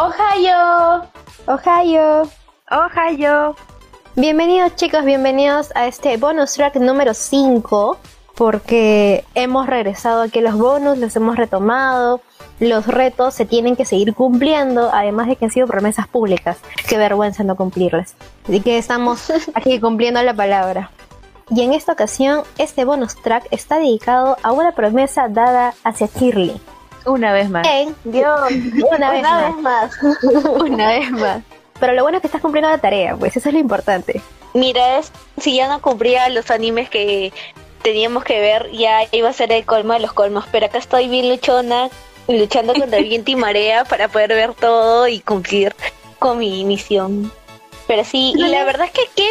Ohio. Ohio. Ohio. Bienvenidos chicos, bienvenidos a este bonus track número 5 porque hemos regresado aquí a los bonus, los hemos retomado, los retos se tienen que seguir cumpliendo, además de que han sido promesas públicas. Qué vergüenza no cumplirlas. Así que estamos aquí cumpliendo la palabra. Y en esta ocasión, este bonus track está dedicado a una promesa dada hacia Shirley. Una vez más. Dios, una, vez, más. una vez más. Pero lo bueno es que estás cumpliendo la tarea, pues eso es lo importante. Mira, es, si ya no cumplía los animes que teníamos que ver, ya iba a ser el colmo de los colmos. Pero acá estoy bien luchona, luchando contra el viento y marea para poder ver todo y cumplir con mi misión. Pero sí, y la verdad es que qué,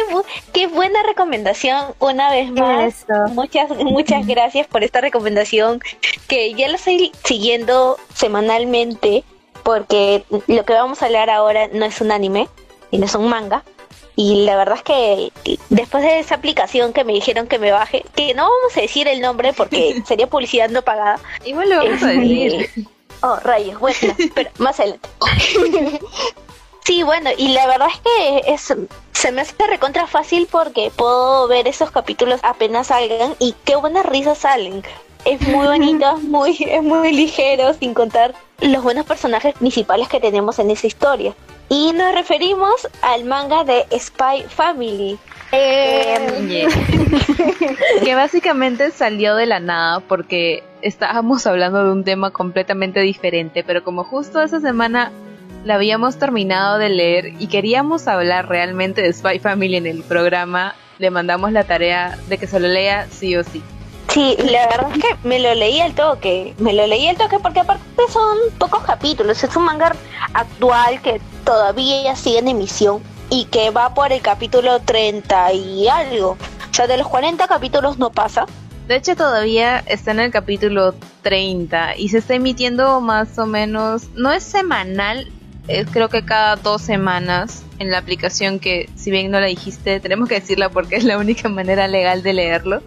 qué buena recomendación una vez más. Muchas muchas gracias por esta recomendación que ya la estoy siguiendo semanalmente porque lo que vamos a hablar ahora no es un anime, sino es un manga. Y la verdad es que después de esa aplicación que me dijeron que me baje, que no vamos a decir el nombre porque sería publicidad no pagada. Igual lo vamos a este, decir. Oh, rayos, bueno, pero más adelante. sí, bueno, y la verdad es que es, se me hace recontra fácil porque puedo ver esos capítulos apenas salgan y qué buenas risas salen. Es muy bonito, muy, es muy ligero, sin contar los buenos personajes principales que tenemos en esa historia. Y nos referimos al manga de Spy Family. Eh, que básicamente salió de la nada porque estábamos hablando de un tema completamente diferente, pero como justo esa semana la habíamos terminado de leer y queríamos hablar realmente de Spy Family en el programa, le mandamos la tarea de que se lo lea sí o sí. Sí, la verdad es que me lo leí al toque, me lo leí al toque porque aparte son pocos capítulos, es un manga actual que todavía sigue en emisión y que va por el capítulo 30 y algo. O sea, de los 40 capítulos no pasa. De hecho, todavía está en el capítulo 30 y se está emitiendo más o menos, no es semanal, es creo que cada dos semanas en la aplicación que, si bien no la dijiste, tenemos que decirla porque es la única manera legal de leerlo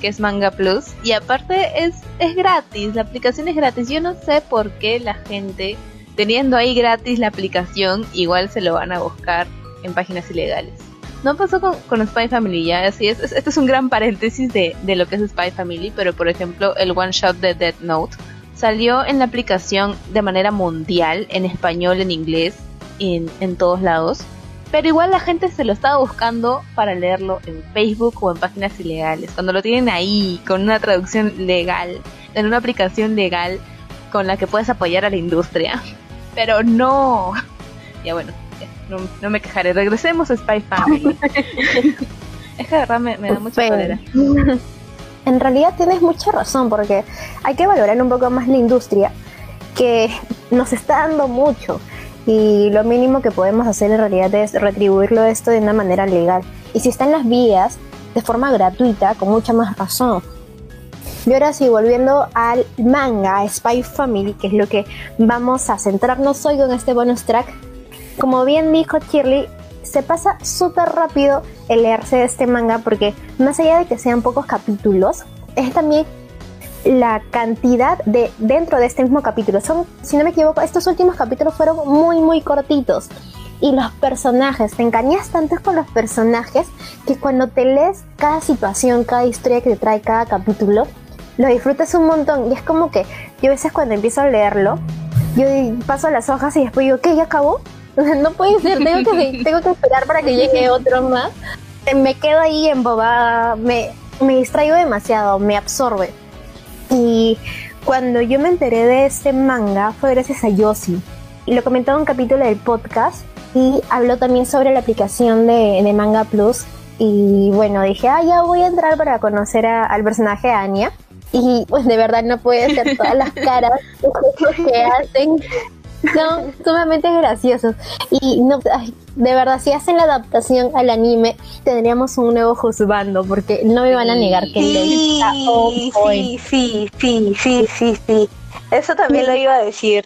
que es Manga Plus. Y aparte es, es gratis, la aplicación es gratis. Yo no sé por qué la gente, teniendo ahí gratis la aplicación, igual se lo van a buscar en páginas ilegales. No pasó con, con Spy Family, ya así es, Este es un gran paréntesis de, de lo que es Spy Family, pero por ejemplo el one shot de Dead Note salió en la aplicación de manera mundial, en español, en inglés, en, en todos lados. Pero igual la gente se lo estaba buscando para leerlo en Facebook o en páginas ilegales. Cuando lo tienen ahí, con una traducción legal, en una aplicación legal con la que puedes apoyar a la industria. Pero no. Ya bueno, no, me quejaré. Regresemos a Spy Family. es que de verdad me, da mucha pena. En realidad tienes mucha razón porque hay que valorar un poco más la industria que nos está dando mucho y lo mínimo que podemos hacer en realidad es retribuirlo esto de una manera legal. Y si está en las vías, de forma gratuita, con mucha más razón. Y ahora sí, volviendo al manga Spy Family, que es lo que vamos a centrarnos hoy con este bonus track. Como bien dijo Shirley, se pasa súper rápido el leerse este manga porque más allá de que sean pocos capítulos, es también la cantidad de dentro de este mismo capítulo. Son, si no me equivoco, estos últimos capítulos fueron muy, muy cortitos. Y los personajes, te engañas tanto con los personajes que cuando te lees cada situación, cada historia que te trae cada capítulo, lo disfrutas un montón. Y es como que yo a veces cuando empiezo a leerlo, yo paso las hojas y después digo, ¿qué? ¿Ya acabó? No puede ser, tengo que, tengo que esperar para que llegue otro más. Me quedo ahí embobada, me, me distraigo demasiado, me absorbe. Y cuando yo me enteré de este manga fue gracias a Yoshi. Lo comentó en un capítulo del podcast y habló también sobre la aplicación de, Manga Plus. Y bueno, dije, ah, ya voy a entrar para conocer al personaje Anya. Y pues de verdad no puede ser todas las caras que hacen son sumamente graciosos. Y no, de verdad, si hacen la adaptación al anime, tendríamos un nuevo juzgando, porque no me van a negar que sí, está sí, sí, sí, sí, sí, sí. Eso también lo iba a decir.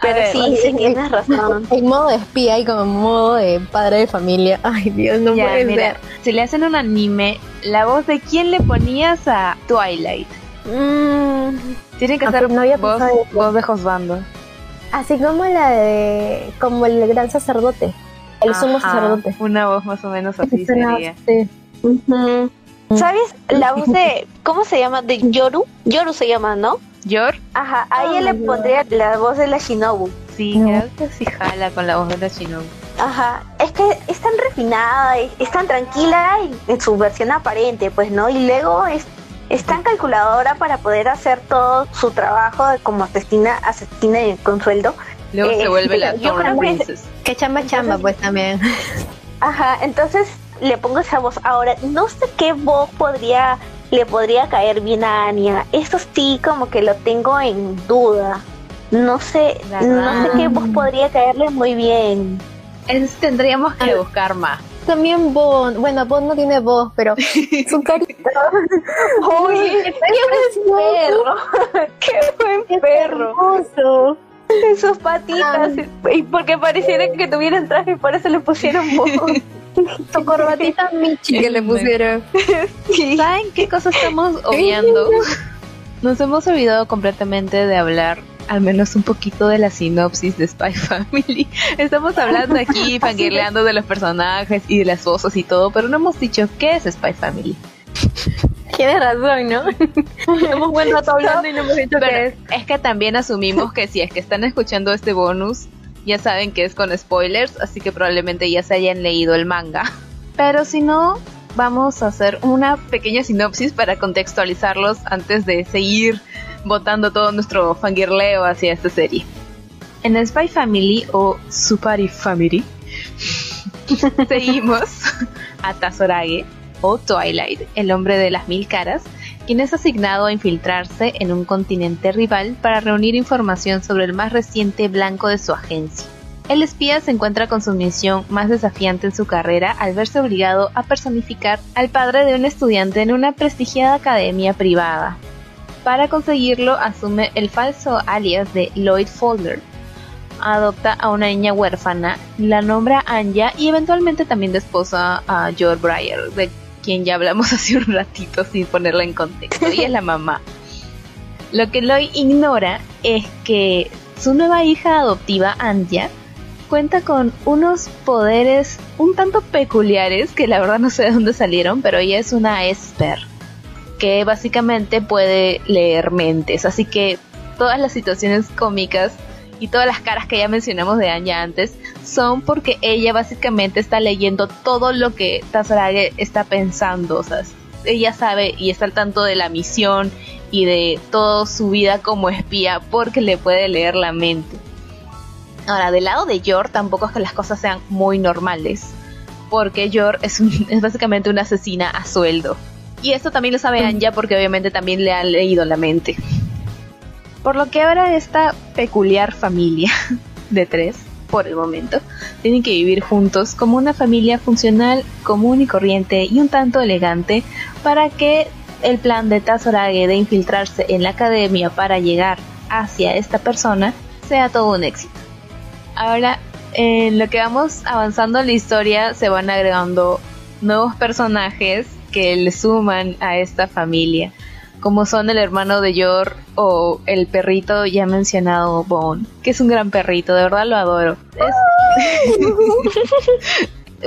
Pero sí, sí, tienes razón. En modo de espía y como en modo de padre de familia. Ay, Dios, no puede mira, Si le hacen un anime, ¿la voz de quién le ponías a Twilight? Mm, Tiene que ser no voz, voz de Josbando. Así como la de. como el gran sacerdote. El sumo sacerdote. Una voz más o menos así sería. sí. ¿Sabes? La voz de. ¿Cómo se llama? De Yoru. Yoru se llama, ¿no? Yor, Ajá, a ella Ah, le pondría la voz de la Shinobu. sí, No. creo que sí jala con la voz de la Shinobu. Ajá, es que es tan refinada, es, es tan tranquila y- en su versión aparente, pues, ¿no? Y luego es, es tan calculadora para poder hacer todo su trabajo como asesina, asesina con sueldo. Luego Eh, se vuelve la yo creo que- chamba chamba, pues también. Ajá, entonces le pongo esa voz. Ahora, no sé qué voz podría, le podría caer bien a Anya. Eso sí, como que lo tengo en duda. No sé, no sé qué voz podría caerle muy bien. Es- tendríamos que Ah. buscar más. También Bond. Bueno, Bond no tiene voz, pero su carita. ¡Uy! ¡Qué buen perro! ¡Qué buen perro! Hermoso. Sus patitas. Y porque pareciera que tuvieran traje, por eso le pusieron voz. Su corbatita Michi que le pusieron. ¿Saben qué cosa estamos obviando? Nos hemos olvidado completamente de hablar al menos un poquito de la sinopsis de Spy Family. Estamos hablando aquí, fangirleando de los personajes y de las voces y todo, pero no hemos dicho qué es Spy Family. Tiene razón, ¿no? Hemos buen rato hablando y no hemos dicho qué es. es que también asumimos que si es que están escuchando este bonus, ya saben que es con spoilers, así que probablemente ya se hayan leído el manga. Pero si no, vamos a hacer una pequeña sinopsis para contextualizarlos antes de seguir botando todo nuestro fangirleo hacia esta serie. En Spy Family o Supari Family seguimos a Tazorage o Twilight, el hombre de las mil caras, quien es asignado a infiltrarse en un continente rival para reunir información sobre el más reciente blanco de su agencia. El espía se encuentra con su misión más desafiante en su carrera al verse obligado a personificar al padre de un estudiante en una prestigiada academia privada. Para conseguirlo asume el falso alias de Lloyd Folder. Adopta a una niña huérfana, la nombra Anya y eventualmente también de esposa a George Breyer, de quien ya hablamos hace un ratito sin ponerla en contexto. Ella es la mamá. Lo que Lloyd ignora es que su nueva hija adoptiva, Anya, cuenta con unos poderes un tanto peculiares que la verdad no sé de dónde salieron, pero ella es una Esper que básicamente puede leer mentes. Así que todas las situaciones cómicas y todas las caras que ya mencionamos de Anya antes son porque ella básicamente está leyendo todo lo que Tazarage está pensando. Ella sabe y está al tanto de la misión y de toda su vida como espía porque le puede leer la mente. Ahora, del lado de Yor tampoco es que las cosas sean muy normales. Porque Yor es, un- es básicamente una asesina a sueldo. Y esto también lo sabe Anya porque obviamente también le han leído la mente. Por lo que ahora esta peculiar familia de tres, por el momento, tienen que vivir juntos como una familia funcional, común y corriente y un tanto elegante para que el plan de Tazorage de infiltrarse en la academia para llegar hacia esta persona sea todo un éxito. Ahora, en lo que vamos avanzando en la historia, se van agregando nuevos personajes que le suman a esta familia, como son el hermano de Yor o el perrito ya mencionado Bone, que es un gran perrito, de verdad lo adoro.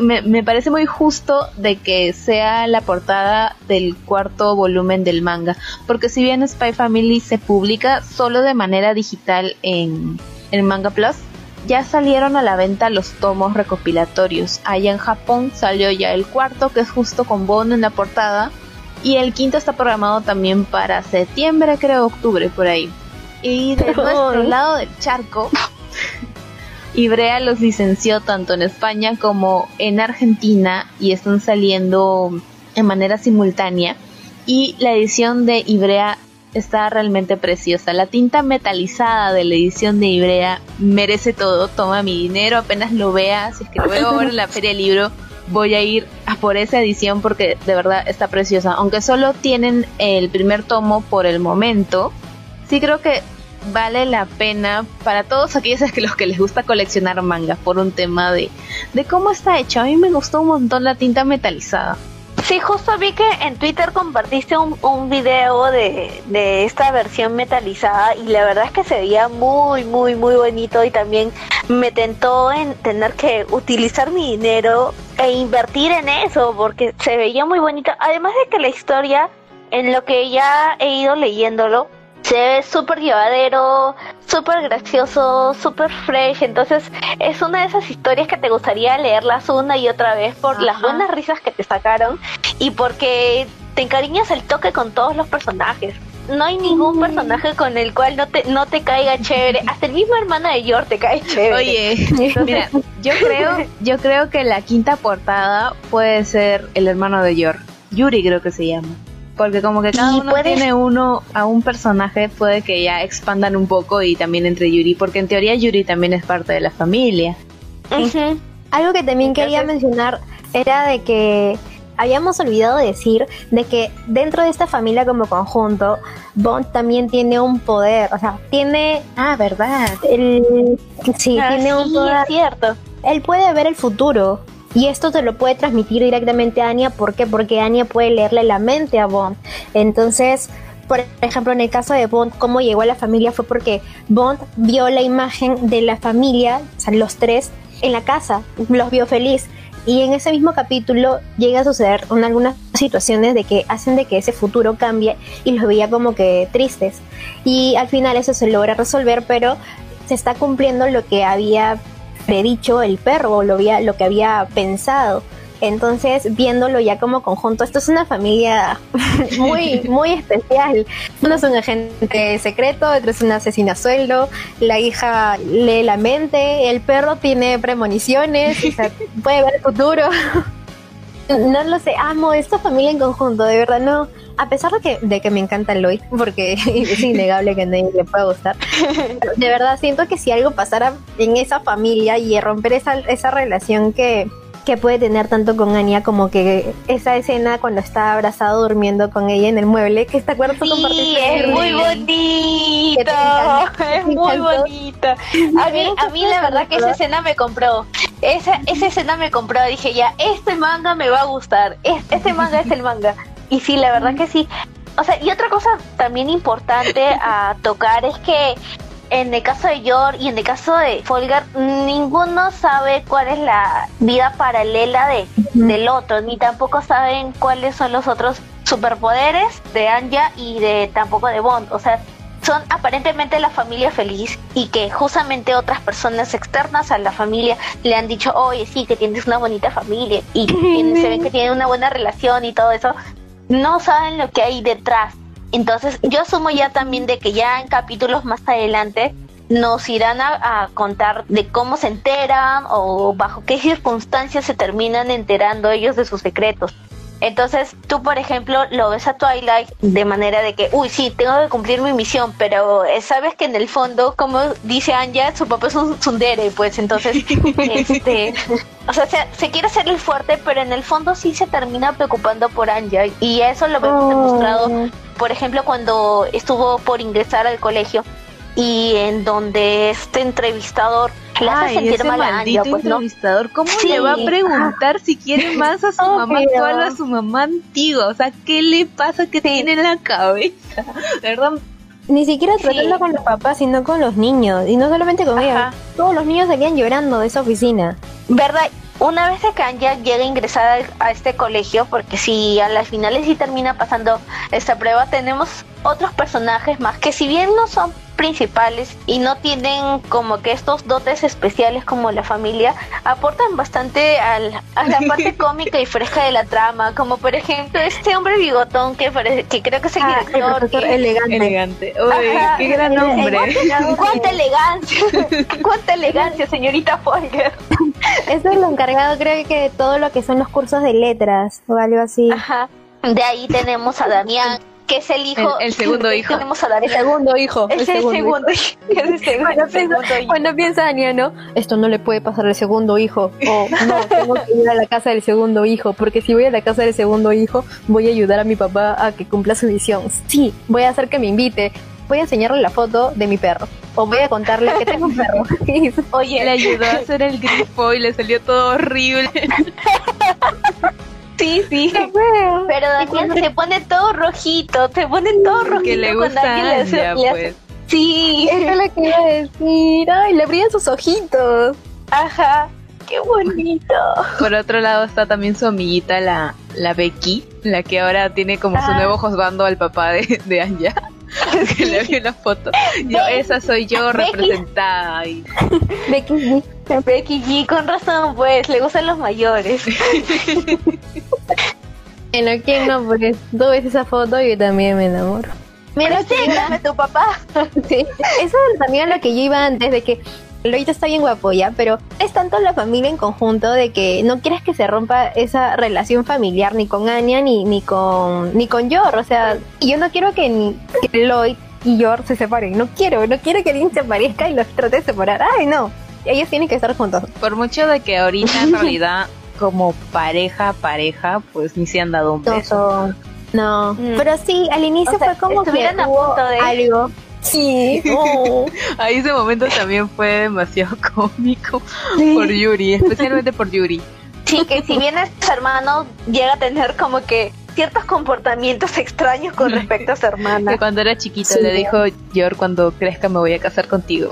Me, me parece muy justo de que sea la portada del cuarto volumen del manga, porque si bien Spy Family se publica solo de manera digital en, en Manga Plus, ya salieron a la venta los tomos recopilatorios. Allá en Japón salió ya el cuarto, que es justo con Bond en la portada. Y el quinto está programado también para septiembre, creo, octubre, por ahí. Y de nuestro lado del charco, Ibrea los licenció tanto en España como en Argentina y están saliendo en manera simultánea. Y la edición de Ibrea está realmente preciosa. La tinta metalizada de la edición de Ibrea merece todo. Toma mi dinero apenas lo vea. Si es que lo veo ahora en la Feria del Libro, voy a ir a por esa edición porque de verdad está preciosa. Aunque solo tienen el primer tomo por el momento, sí creo que vale la pena para todos aquellos a los que les gusta coleccionar manga por un tema de, de cómo está hecho. A mí me gustó un montón la tinta metalizada. Sí, justo vi que en Twitter compartiste un, un video de, de esta versión metalizada y la verdad es que se veía muy, muy, muy bonito y también me tentó en tener que utilizar mi dinero e invertir en eso porque se veía muy bonito. Además de que la historia, en lo que ya he ido leyéndolo, se ve súper llevadero, súper gracioso, súper fresh. Entonces es una de esas historias que te gustaría leerlas una y otra vez por las buenas risas que te sacaron y porque te encariñas el toque con todos los personajes. No hay ningún personaje con el cual no te, no te caiga chévere. Hasta el mismo hermano de Yor te cae chévere. Oye, mira, yo creo, yo creo que la quinta portada puede ser el hermano de Yor. Yuri creo que se llama. Porque como que cada uno puede- tiene uno a un personaje, puede que ya expandan un poco y también entre Yuri, porque en teoría Yuri también es parte de la familia. Algo que también quería mencionar era de que habíamos olvidado decir de que dentro de esta familia como conjunto, Bond también tiene un poder, o sea, tiene Ah, verdad. el sí, Ah, tiene un sí, poder. es cierto. Él puede ver el futuro y esto te lo puede transmitir directamente a Anya, ¿por qué? Porque Anya puede leerle la mente a Bond. Entonces, por ejemplo, en el caso de Bond, cómo llegó a la familia fue porque Bond vio la imagen de la familia, o sea, los tres, en la casa, los vio feliz. Y en ese mismo capítulo llega a suceder un- algunas situaciones de que hacen de que ese futuro cambie y los veía como que tristes. Y al final eso se logra resolver, pero se está cumpliendo lo que había predicho el perro, lo, había, lo que había pensado. Entonces, viéndolo ya como conjunto, esto es una familia muy, muy especial. Uno es un agente secreto, otro es un asesino a sueldo, la hija lee la mente, el perro tiene premoniciones, puede ver el futuro. No lo sé, amo esta familia en conjunto, de verdad no. A pesar de que, de que me encanta Lloyd, porque es innegable que a nadie le pueda gustar, de verdad siento que si algo pasara en esa familia y romper esa, esa relación que, que puede tener tanto con Anya como que esa escena cuando está abrazado durmiendo con ella en el mueble, que está acuerdo Sí, es muy bonito, es muy bonito. A mí, a mí la verdad que esa escena me compró. Esa, esa escena me compró. Dije ya, este manga me va a gustar. Es- Este manga es el manga. Y sí, la verdad que sí. O sea, y otra cosa también importante a tocar es que en el caso de Yor y en el caso de Folgar, ninguno sabe cuál es la vida paralela de, del otro, ni tampoco saben cuáles son los otros superpoderes de Anja y de tampoco de Bond. O sea, son aparentemente la familia feliz y que justamente otras personas externas a la familia le han dicho, oye, sí, que tienes una bonita familia y se ven que tienen una buena relación y todo eso, no saben lo que hay detrás. Entonces yo asumo ya también de que ya en capítulos más adelante nos irán a, a contar de cómo se enteran o bajo qué circunstancias se terminan enterando ellos de sus secretos. Entonces, tú, por ejemplo, lo ves a Twilight de manera de que, uy, sí, tengo que cumplir mi misión, pero eh, sabes que en el fondo, como dice Anja, su papá es un tsundere, pues entonces, este, o sea, se, se quiere ser el fuerte, pero en el fondo sí se termina preocupando por Anja, y eso lo vemos demostrado, por ejemplo, cuando estuvo por ingresar al colegio y en donde este entrevistador le hace Ay, sentir ese mal a pues, ¿no? entrevistador, ¿cómo Sí. le va a preguntar si quiere más a su mamá actual o a su mamá antigua? O sea, ¿qué le pasa que tiene en la cabeza? Verdad, Ni siquiera Sí. tratando con los papás, sino con los niños. Y no solamente con ella. Todos los niños quedan llorando de esa oficina. ¿Verdad? Una vez que Anja llega a ingresar a este colegio, porque si a las finales sí termina pasando esta prueba, tenemos otros personajes más que si bien no son principales y no tienen como que estos dotes especiales como la familia, aportan bastante al- a la parte cómica y fresca de la trama, como por ejemplo este hombre bigotón que, parece, que creo que es el Ah, el director. que- elegante. elegante. Uy, Ajá. qué gran hombre. ¡Cuánta elegancia! ¡Cuánta elegancia, señorita Folger! Eso es lo encargado, creo que de todo lo que son los cursos de letras o algo así. Ajá. De ahí tenemos a Damián, que es el hijo. El- el segundo hijo. Tenemos a segundo hijo. Es el segundo hijo. Es el segundo, Cuando piensa, segundo hijo. cuando piensa ¿no? Esto no le puede pasar al segundo hijo. O no, tengo que ir a la casa del segundo hijo. Porque si voy a la casa del segundo hijo, voy a ayudar a mi papá a que cumpla su misión. Sí, voy a hacer que me invite. Voy a enseñarle la foto de mi perro. O voy a contarle que tengo un perro. Oye, Le ayudó a hacer el grifo y le salió todo horrible. Sí, sí. Pero Daniel se pone todo rojito, se pone todo rojito. Que le gusta cuando alguien le hace- Anya, le hace- pues. Sí, Eso es lo que iba a decir. Ay, le brillan sus ojitos. ajá. Qué bonito. Por otro lado está también su amiguita, la, la Becky, la que ahora tiene como su Ah. nuevo juzgando al papá de, de Anya. que le vi la foto. Yo, Becky. esa soy yo representada. Becky. Becky G, con razón, pues, le gustan los mayores. Bueno, ¿quién no? Pues tú ves esa foto y yo también me enamoro. Mira, Preséntame tu papá. Sí, eso también es lo que yo iba antes de que Lloyd está bien guapo ya, pero es tanto la familia en conjunto de que no quieres que se rompa esa relación familiar ni con Anya ni, ni con ni con Yor, o sea, y yo no quiero que, ni, que Lloyd y Yor se separen, no quiero, no quiero que alguien se parezca y los trate de separar, ay no, ellos tienen que estar juntos. por mucho de que ahorita en realidad como pareja, pareja, pues ni se han dado un No beso. son- no, Mm. pero sí, al inicio O sea, fue como que estuvieran a hubo punto de- algo. Sí, oh. Ahí ese momento también fue demasiado cómico por Yuri, especialmente por Yuri. Sí, que si bien es su hermano, llega a tener como que ciertos comportamientos extraños con respecto a su Que hermana. cuando era chiquito Sí. le dijo, Yor, cuando crezca me voy a casar contigo.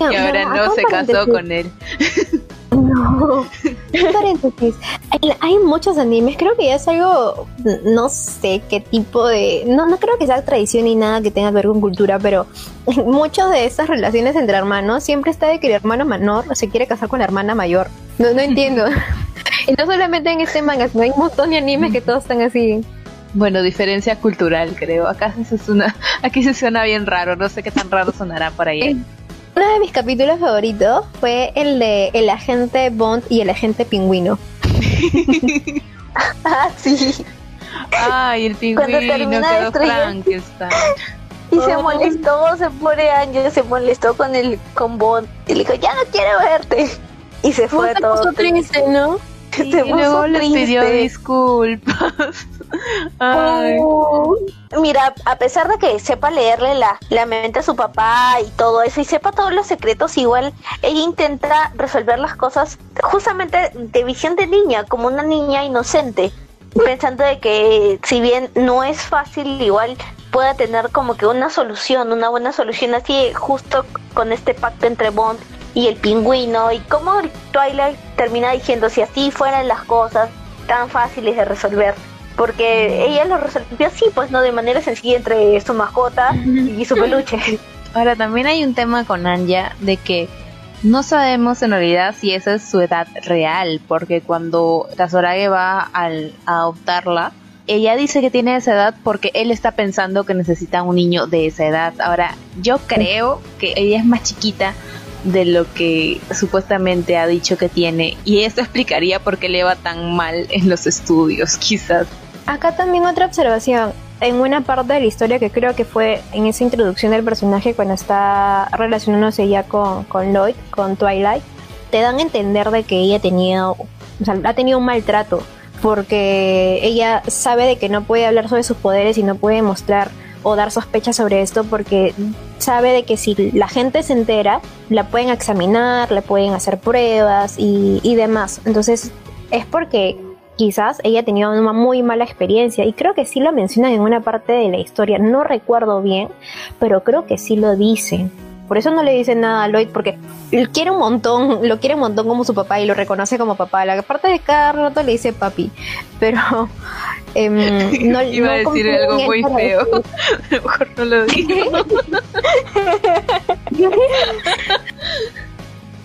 No, y ahora no, se casó con él. No. Paréntesis. Hay, hay muchos animes, creo que ya es algo, no sé qué tipo de, no, no creo que sea tradición ni nada que tenga que ver con cultura, pero muchas de estas relaciones entre hermanos siempre está de que el hermano menor se quiere casar con la hermana mayor. No, no entiendo. y no solamente en este manga, sino hay un montón de animes que todos están así. Bueno, diferencia cultural, creo. Acá se suena, aquí se suena bien raro, no sé qué tan raro sonará por ahí. Uno de mis capítulos favoritos fue el de el agente Bond y el agente pingüino. Ah, sí. Ay, el pingüino quedó Frankenstein. Y se molestó, se pone años, se molestó con el con Bond. Y le dijo, ya no quiero verte. Y se fue Se todo puso triste, ¿no? Se y luego le pidió disculpas. Ay. Mira, a pesar de que sepa leerle la, la mente a su papá y todo eso, y sepa todos los secretos, igual ella intenta resolver las cosas justamente de visión de niña, como una niña inocente, pensando de que si bien no es fácil, igual pueda tener como que una solución, una buena solución así, justo con este pacto entre Bond y el pingüino, y como Twilight termina diciendo si así fueran las cosas tan fáciles de resolver porque ella lo resolvió así, pues no de manera sencilla entre su mascota y su peluche. Ahora también hay un tema con Anya de que no sabemos en realidad si esa es su edad real, porque cuando Tazorage va al, a adoptarla, ella dice que tiene esa edad porque él está pensando que necesita un niño de esa edad. Ahora, yo creo que ella es más chiquita de lo que supuestamente ha dicho que tiene y esto explicaría por qué le va tan mal en los estudios, quizás. Acá también otra observación. En una parte de la historia que creo que fue en esa introducción del personaje cuando está relacionándose ya con, con Lloyd, con Twilight, te dan a entender de que ella tenía, o sea, ha tenido un maltrato porque ella sabe de que no puede hablar sobre sus poderes y no puede mostrar o dar sospechas sobre esto porque sabe de que si la gente se entera, la pueden examinar, le pueden hacer pruebas y, y demás. Entonces es porque quizás ella tenía una muy mala experiencia y creo que sí lo mencionan en una parte de la historia, no recuerdo bien, pero creo que sí lo dicen. Por eso no le dicen nada a Lloyd porque él quiere un montón, lo quiere un montón como su papá y lo reconoce como papá. La parte de cada rato le dice papi, pero em, no Iba a no decir confía en algo muy feo. decir- Mejor no lo digo.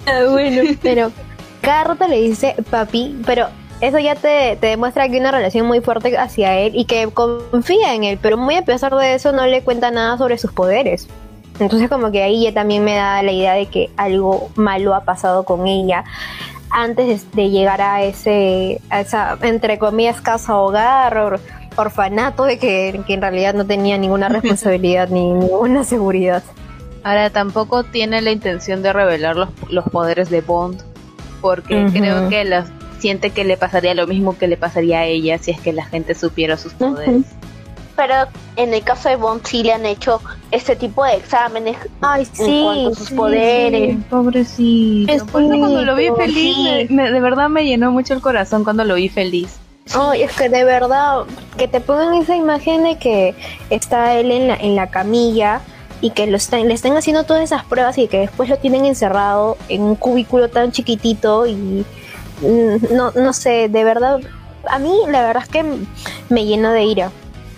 Ah, bueno, pero cada rato le dice papi, pero eso ya te, te demuestra que hay una relación muy fuerte hacia él y que confía en él, pero muy a pesar de eso no le cuenta nada sobre sus poderes. Entonces como que ahí ya también me da la idea de que algo malo ha pasado con ella antes de, llegar a ese, a esa, entre comillas, casa hogar o orfanato de que, que en realidad no tenía ninguna responsabilidad ni ninguna seguridad. Ahora tampoco tiene la intención de revelar los, los poderes de Bond, porque creo que las, siente que le pasaría lo mismo que le pasaría a ella si es que la gente supiera sus poderes. Pero en el caso de Bond sí le han hecho este tipo de exámenes Ay, en cuanto a sus poderes. pobrecito. Es Por eso cuando lo vi feliz, sí. me- me- de verdad me llenó mucho el corazón cuando lo vi feliz. Ay, es que de verdad, que te pongan esa imagen de que está él en la, en la camilla y que lo están, le están haciendo todas esas pruebas y que después lo tienen encerrado en un cubículo tan chiquitito y no, no sé, de verdad, a mí la verdad es que me lleno de ira.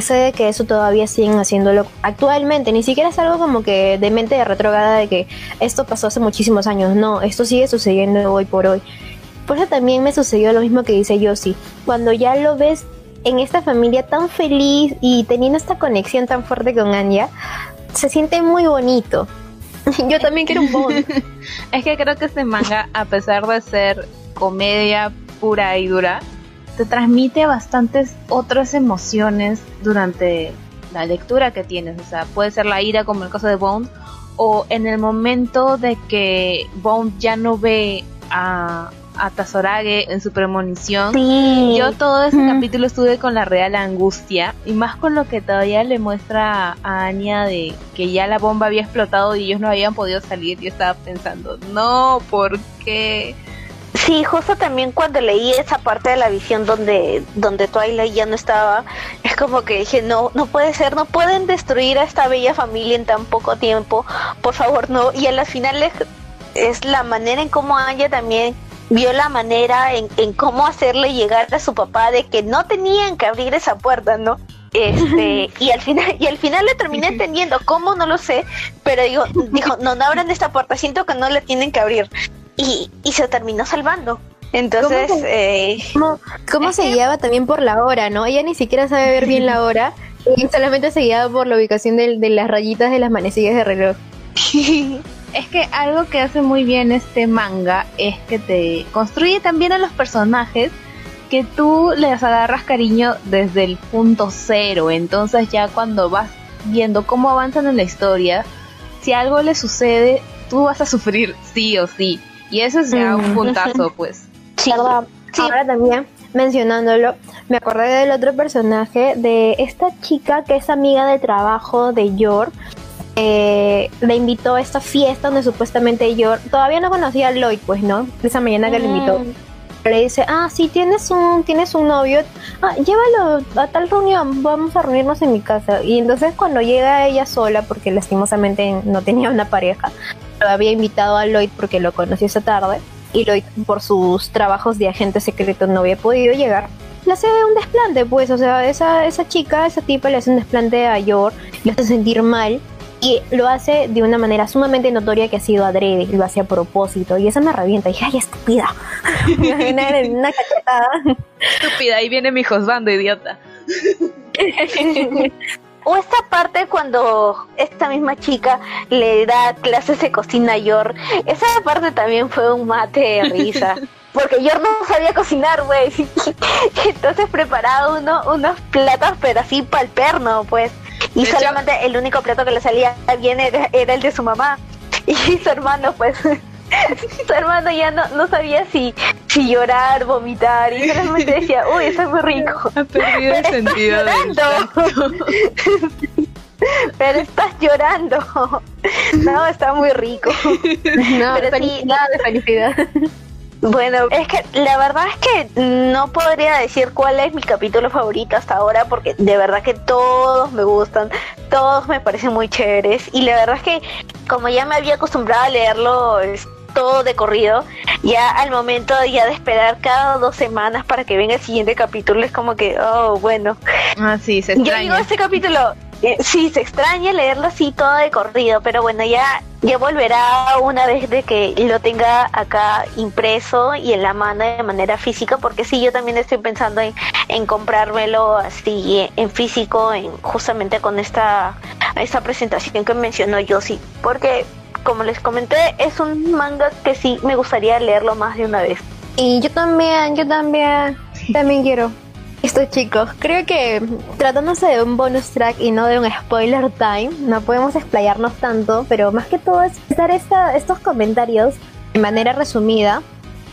Sé de que eso todavía siguen haciéndolo actualmente, ni siquiera es algo como que de mente de retrograda de que esto pasó hace muchísimos años, no, esto sigue sucediendo hoy por hoy. Por eso también me sucedió lo mismo que dice Yossi, cuando ya lo ves en esta familia tan feliz y teniendo esta conexión tan fuerte con Anya, se siente muy bonito. Yo también quiero un Bond. es que creo que este manga, a pesar de ser comedia pura y dura, te transmite bastantes otras emociones durante la lectura que tienes. O sea, puede ser la ira como en el caso de Bond, o en el momento de que Bond ya no ve a, a Tazorage en su premonición. Yo todo ese capítulo estuve con la real angustia y más con lo que todavía le muestra a Anya de que ya la bomba había explotado y ellos no habían podido salir. Yo estaba pensando, no, ¿por qué? Sí, justo también cuando leí esa parte de la visión donde, donde Twilight ya no estaba, es como que dije, no, no puede ser, no pueden destruir a esta bella familia en tan poco tiempo, por favor, no. Y a las finales es la manera en cómo Anya también vio la manera en, en, cómo hacerle llegar a su papá de que no tenían que abrir esa puerta, ¿no? Este, y al final, y al final le terminé entendiendo cómo no lo sé, pero digo, dijo, no, no abran esta puerta, siento que no la tienen que abrir. Y, y se terminó salvando. Entonces, ¿cómo, eh, ¿cómo, cómo se guiaba también por la hora, no? Ella ni siquiera sabe ver bien la hora y solamente se guiaba por la ubicación de, de las rayitas de las manecillas de reloj. Es que algo que hace muy bien este manga es que te construye también a los personajes que tú les agarras cariño desde el punto cero. Entonces ya cuando vas viendo cómo avanzan en la historia, si algo les sucede, tú vas a sufrir sí o sí. Y eso es ya un puntazo, pues. Sí, sí. Ahora también mencionándolo, me acordé del otro personaje, de esta chica que es amiga de trabajo de Yor, eh, le invitó a esta fiesta donde supuestamente yo todavía no conocía a Lloyd, pues, ¿no? Esa mañana que le invitó. Le dice, ah, sí, tienes un, tienes un novio, ah, llévalo a tal reunión, vamos a reunirnos en mi casa. Y entonces cuando llega ella sola, porque lastimosamente no tenía una pareja, lo había invitado a Lloyd porque lo conocí esa tarde, y Lloyd por sus trabajos de agente secreto no había podido llegar, le hace un desplante, pues, o sea, esa, esa chica, esa tipa le hace un desplante a Yor, le hace sentir mal, y lo hace de una manera sumamente notoria que ha sido adrede, lo hace a propósito. Y eso me revienta. Y dije, ay, estúpida. una, cachetada. Estúpida, ahí viene mi josbando, idiota. o esta parte cuando esta misma chica le da clases de cocina a Yor, esa parte también fue un mate de risa. Porque Yor no sabía cocinar, güey. Entonces preparaba uno, unos platos, pero así para el perno, pues. Y solamente el único plato que le salía bien era, el de su mamá. Y su hermano, pues, su hermano ya no, no sabía si, si llorar, vomitar, y solamente decía, uy, eso es muy rico. Ha perdido el sentido Pero estás llorando. No, está muy rico. No, pero sí, nada de felicidad. Bueno, es que la verdad es que no podría decir cuál es mi capítulo favorito hasta ahora porque de verdad que todos me gustan, todos me parecen muy chéveres y la verdad es que como ya me había acostumbrado a leerlo todo de corrido, ya al momento ya de esperar cada dos semanas para que venga el siguiente capítulo es como que, oh, bueno. Ah, sí, se extraña. Yo digo este capítulo, eh, sí, se extraña leerlo así todo de corrido, pero bueno, ya, ya volverá una vez de que lo tenga acá impreso y en la mano de manera física, porque sí, yo también estoy pensando en, en comprármelo así en físico, en justamente con esta, esta presentación que mencionó Yossi, porque como les comenté, es un manga que sí me gustaría leerlo más de una vez. Y yo también, yo también, también quiero. Listo chicos, creo que tratándose de un bonus track y no de un spoiler time, no podemos explayarnos tanto, pero más que todo es dar esta, estos comentarios de manera resumida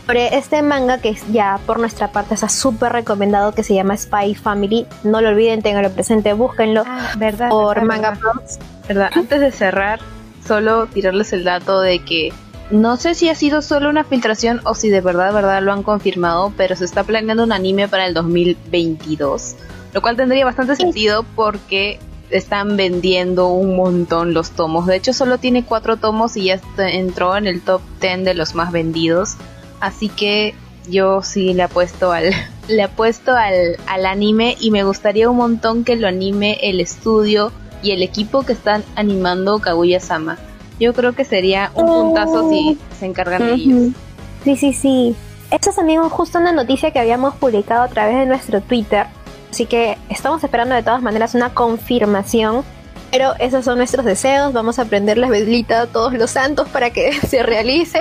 sobre este manga que ya por nuestra parte está súper recomendado que se llama Spy Family. No lo olviden, tenganlo presente, búsquenlo ah, ¿verdad, por verdad, Manga ¿verdad? ¿Verdad? Antes de cerrar, solo tirarles el dato de que no sé si ha sido solo una filtración o si de verdad, verdad lo han confirmado, pero se está planeando un anime para el 2022, lo cual tendría bastante sentido porque están vendiendo un montón los tomos. De hecho, solo tiene cuatro tomos y ya entró en el top 10 de los más vendidos. Así que yo sí le apuesto al, le apuesto al, al anime y me gustaría un montón que lo anime el estudio y el equipo que están animando Kaguya-sama. Yo creo que sería un puntazo si se encargan de ellos. Sí, sí, sí. Esta es también justo una noticia que habíamos publicado a través de nuestro Twitter. Así que estamos esperando de todas maneras una confirmación. Pero esos son nuestros deseos. Vamos a prender la velita a todos los santos para que se realice.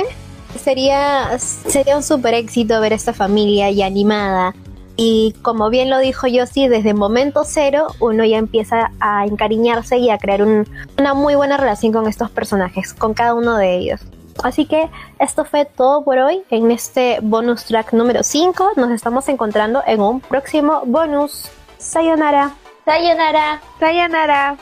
Sería, sería un super éxito ver esta familia ya animada. Y como bien lo dijo Yossi, desde momento cero uno ya empieza a encariñarse y a crear una muy buena relación con estos personajes, con cada uno de ellos. Así que esto fue todo por hoy en este bonus track número 5. Nos estamos encontrando en un próximo bonus. Sayonara. Sayonara. Sayonara.